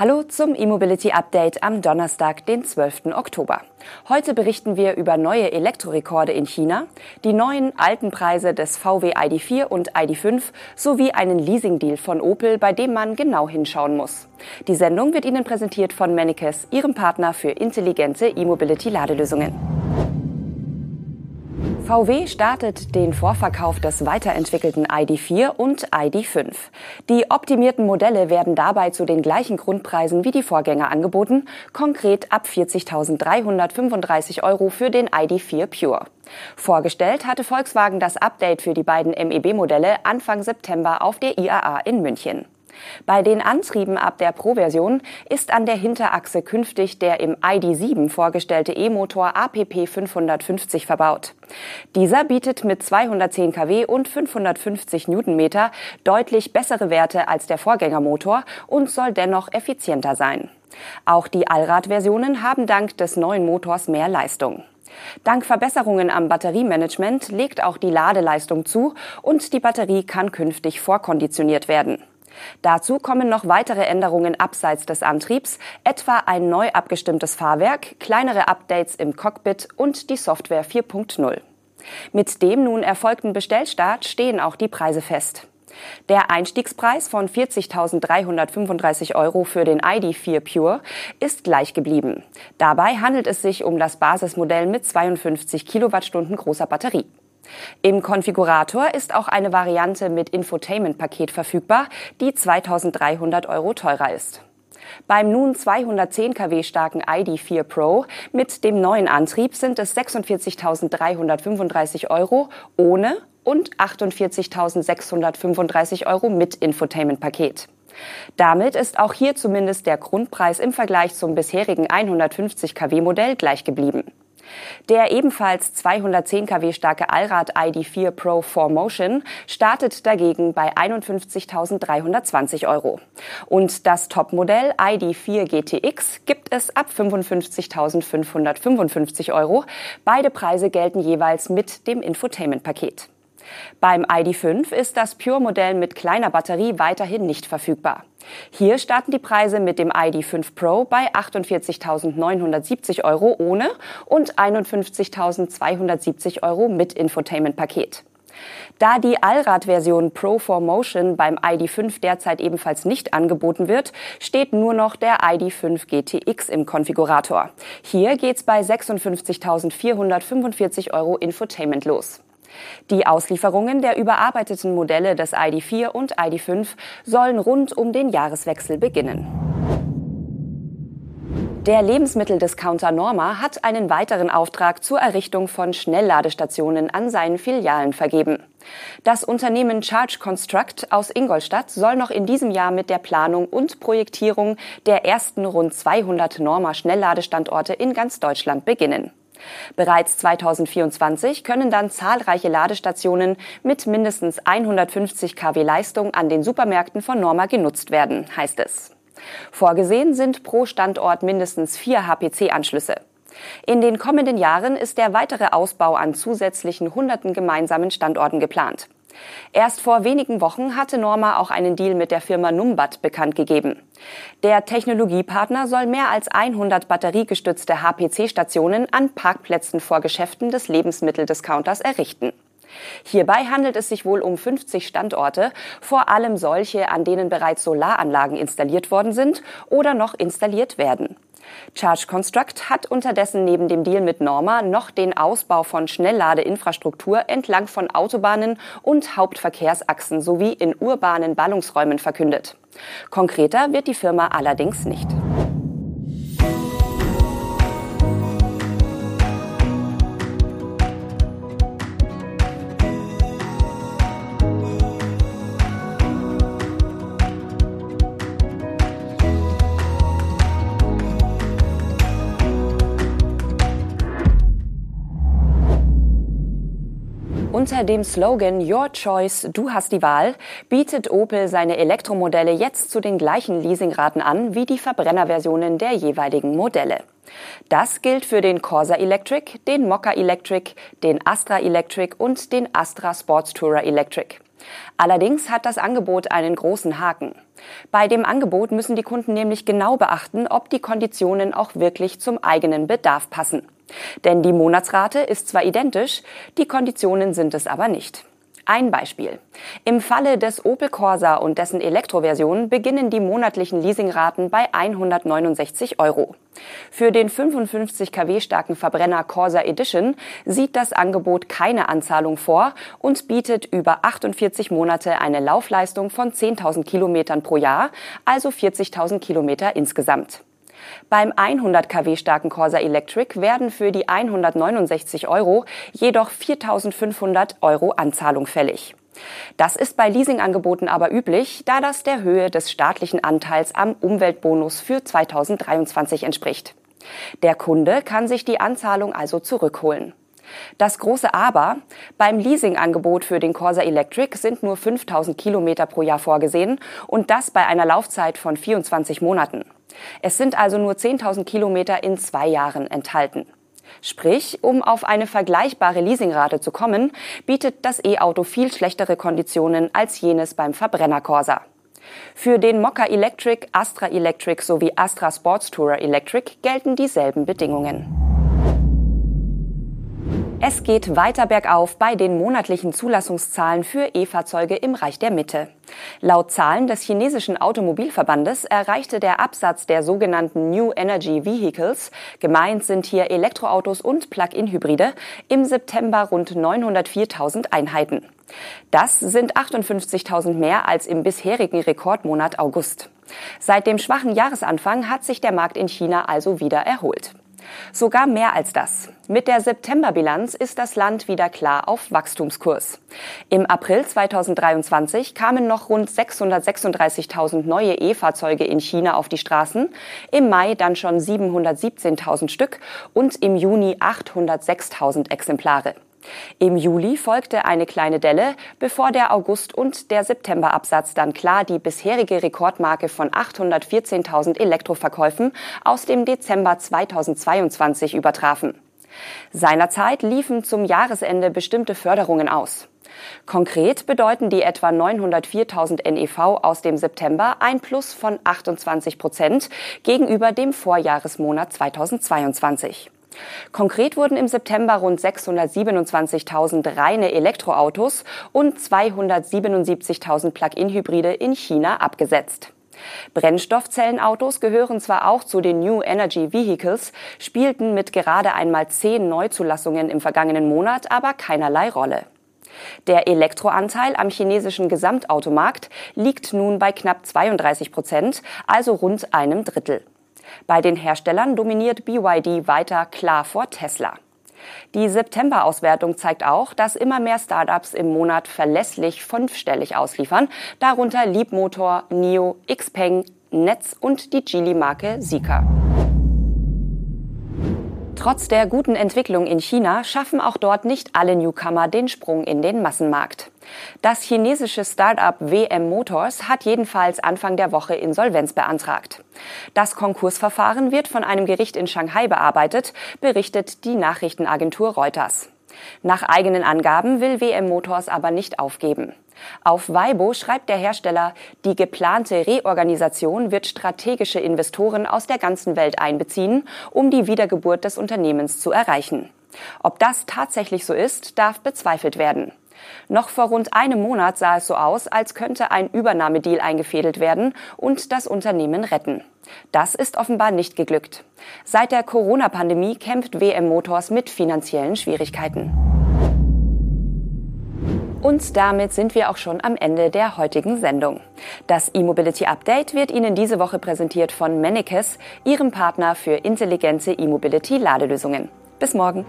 Hallo zum E-Mobility Update am Donnerstag, den 12. Oktober. Heute berichten wir über neue Elektrorekorde in China, die neuen alten Preise des VW ID4 und ID5 sowie einen Leasing-Deal von Opel, bei dem man genau hinschauen muss. Die Sendung wird Ihnen präsentiert von Mennekes, Ihrem Partner für intelligente E-Mobility-Ladelösungen. VW startet den Vorverkauf des weiterentwickelten ID4 und ID5. Die optimierten Modelle werden dabei zu den gleichen Grundpreisen wie die Vorgänger angeboten, konkret ab 40.335 Euro für den ID4 Pure. Vorgestellt hatte Volkswagen das Update für die beiden MEB-Modelle Anfang September auf der IAA in München. Bei den Antrieben ab der Pro-Version ist an der Hinterachse künftig der im ID7 vorgestellte E-Motor APP 550 verbaut. Dieser bietet mit 210 kW und 550 Newtonmeter deutlich bessere Werte als der Vorgängermotor und soll dennoch effizienter sein. Auch die Allradversionen haben dank des neuen Motors mehr Leistung. Dank Verbesserungen am Batteriemanagement legt auch die Ladeleistung zu und die Batterie kann künftig vorkonditioniert werden. Dazu kommen noch weitere Änderungen abseits des Antriebs, etwa ein neu abgestimmtes Fahrwerk, kleinere Updates im Cockpit und die Software 4.0. Mit dem nun erfolgten Bestellstart stehen auch die Preise fest. Der Einstiegspreis von 40.335 Euro für den ID4 Pure ist gleich geblieben. Dabei handelt es sich um das Basismodell mit 52 Kilowattstunden großer Batterie. Im Konfigurator ist auch eine Variante mit Infotainment-Paket verfügbar, die 2300 Euro teurer ist. Beim nun 210 kW starken ID4 Pro mit dem neuen Antrieb sind es 46.335 Euro ohne und 48.635 Euro mit Infotainment-Paket. Damit ist auch hier zumindest der Grundpreis im Vergleich zum bisherigen 150 kW Modell gleich geblieben. Der ebenfalls 210 kW starke Allrad ID4 Pro 4Motion startet dagegen bei 51.320 Euro. Und das Topmodell ID4 GTX gibt es ab 55.555 Euro. Beide Preise gelten jeweils mit dem Infotainment-Paket. Beim ID.5 ist das Pure-Modell mit kleiner Batterie weiterhin nicht verfügbar. Hier starten die Preise mit dem ID.5 Pro bei 48.970 Euro ohne und 51.270 Euro mit Infotainment-Paket. Da die Allradversion Pro 4Motion beim ID.5 derzeit ebenfalls nicht angeboten wird, steht nur noch der ID.5 GTX im Konfigurator. Hier geht's bei 56.445 Euro Infotainment los. Die Auslieferungen der überarbeiteten Modelle des ID4 und ID5 sollen rund um den Jahreswechsel beginnen. Der Lebensmitteldiscounter Norma hat einen weiteren Auftrag zur Errichtung von Schnellladestationen an seinen Filialen vergeben. Das Unternehmen Charge Construct aus Ingolstadt soll noch in diesem Jahr mit der Planung und Projektierung der ersten rund 200 Norma Schnellladestandorte in ganz Deutschland beginnen. Bereits 2024 können dann zahlreiche Ladestationen mit mindestens 150 kW Leistung an den Supermärkten von Norma genutzt werden, heißt es. Vorgesehen sind pro Standort mindestens vier HPC-Anschlüsse. In den kommenden Jahren ist der weitere Ausbau an zusätzlichen hunderten gemeinsamen Standorten geplant. Erst vor wenigen Wochen hatte Norma auch einen Deal mit der Firma Numbat bekannt gegeben. Der Technologiepartner soll mehr als 100 batteriegestützte HPC-Stationen an Parkplätzen vor Geschäften des Lebensmitteldiscounters errichten. Hierbei handelt es sich wohl um 50 Standorte, vor allem solche, an denen bereits Solaranlagen installiert worden sind oder noch installiert werden. Charge Construct hat unterdessen neben dem Deal mit Norma noch den Ausbau von Schnellladeinfrastruktur entlang von Autobahnen und Hauptverkehrsachsen sowie in urbanen Ballungsräumen verkündet. Konkreter wird die Firma allerdings nicht. Unter dem Slogan Your Choice, du hast die Wahl, bietet Opel seine Elektromodelle jetzt zu den gleichen Leasingraten an wie die Verbrennerversionen der jeweiligen Modelle. Das gilt für den Corsa Electric, den Mokka Electric, den Astra Electric und den Astra Sports Tourer Electric. Allerdings hat das Angebot einen großen Haken. Bei dem Angebot müssen die Kunden nämlich genau beachten, ob die Konditionen auch wirklich zum eigenen Bedarf passen. Denn die Monatsrate ist zwar identisch, die Konditionen sind es aber nicht. Ein Beispiel. Im Falle des Opel Corsa und dessen Elektroversion beginnen die monatlichen Leasingraten bei 169 Euro. Für den 55 kW starken Verbrenner Corsa Edition sieht das Angebot keine Anzahlung vor und bietet über 48 Monate eine Laufleistung von 10.000 Kilometern pro Jahr, also 40.000 Kilometer insgesamt. Beim 100 kW starken Corsa Electric werden für die 169 Euro jedoch 4.500 Euro Anzahlung fällig. Das ist bei Leasingangeboten aber üblich, da das der Höhe des staatlichen Anteils am Umweltbonus für 2023 entspricht. Der Kunde kann sich die Anzahlung also zurückholen. Das große Aber, beim Leasingangebot für den Corsa Electric sind nur 5000 Kilometer pro Jahr vorgesehen und das bei einer Laufzeit von 24 Monaten. Es sind also nur 10.000 Kilometer in zwei Jahren enthalten. Sprich, um auf eine vergleichbare Leasingrate zu kommen, bietet das E-Auto viel schlechtere Konditionen als jenes beim Verbrenner Corsa. Für den Mokka Electric, Astra Electric sowie Astra Sports Tourer Electric gelten dieselben Bedingungen. Es geht weiter bergauf bei den monatlichen Zulassungszahlen für E-Fahrzeuge im Reich der Mitte. Laut Zahlen des chinesischen Automobilverbandes erreichte der Absatz der sogenannten New Energy Vehicles, gemeint sind hier Elektroautos und Plug-in-Hybride, im September rund 904.000 Einheiten. Das sind 58.000 mehr als im bisherigen Rekordmonat August. Seit dem schwachen Jahresanfang hat sich der Markt in China also wieder erholt. Sogar mehr als das. Mit der Septemberbilanz ist das Land wieder klar auf Wachstumskurs. Im April 2023 kamen noch rund 636.000 neue E-Fahrzeuge in China auf die Straßen, im Mai dann schon 717.000 Stück und im Juni 806.000 Exemplare. Im Juli folgte eine kleine Delle, bevor der August- und der Septemberabsatz dann klar die bisherige Rekordmarke von 814.000 Elektroverkäufen aus dem Dezember 2022 übertrafen. Seinerzeit liefen zum Jahresende bestimmte Förderungen aus. Konkret bedeuten die etwa 904.000 NEV aus dem September ein Plus von 28 Prozent gegenüber dem Vorjahresmonat 2022. Konkret wurden im September rund 627.000 reine Elektroautos und 277.000 Plug-in-Hybride in China abgesetzt. Brennstoffzellenautos gehören zwar auch zu den New Energy Vehicles, spielten mit gerade einmal zehn Neuzulassungen im vergangenen Monat aber keinerlei Rolle. Der Elektroanteil am chinesischen Gesamtautomarkt liegt nun bei knapp 32 Prozent, also rund einem Drittel. Bei den Herstellern dominiert BYD weiter klar vor Tesla. Die September-Auswertung zeigt auch, dass immer mehr Startups im Monat verlässlich fünfstellig ausliefern, darunter Leapmotor, NIO, Xpeng, Netz und die Geely-Marke Sika. Trotz der guten Entwicklung in China schaffen auch dort nicht alle Newcomer den Sprung in den Massenmarkt. Das chinesische Start-up WM Motors hat jedenfalls Anfang der Woche Insolvenz beantragt. Das Konkursverfahren wird von einem Gericht in Shanghai bearbeitet, berichtet die Nachrichtenagentur Reuters. Nach eigenen Angaben will WM Motors aber nicht aufgeben. Auf Weibo schreibt der Hersteller, die geplante Reorganisation wird strategische Investoren aus der ganzen Welt einbeziehen, um die Wiedergeburt des Unternehmens zu erreichen. Ob das tatsächlich so ist, darf bezweifelt werden. Noch vor rund einem Monat sah es so aus, als könnte ein Übernahmedeal eingefädelt werden und das Unternehmen retten. Das ist offenbar nicht geglückt. Seit der Corona-Pandemie kämpft WM Motors mit finanziellen Schwierigkeiten. Und damit sind wir auch schon am Ende der heutigen Sendung. Das E-Mobility Update wird Ihnen diese Woche präsentiert von Mennekes, Ihrem Partner für intelligente E-Mobility Ladelösungen. Bis morgen.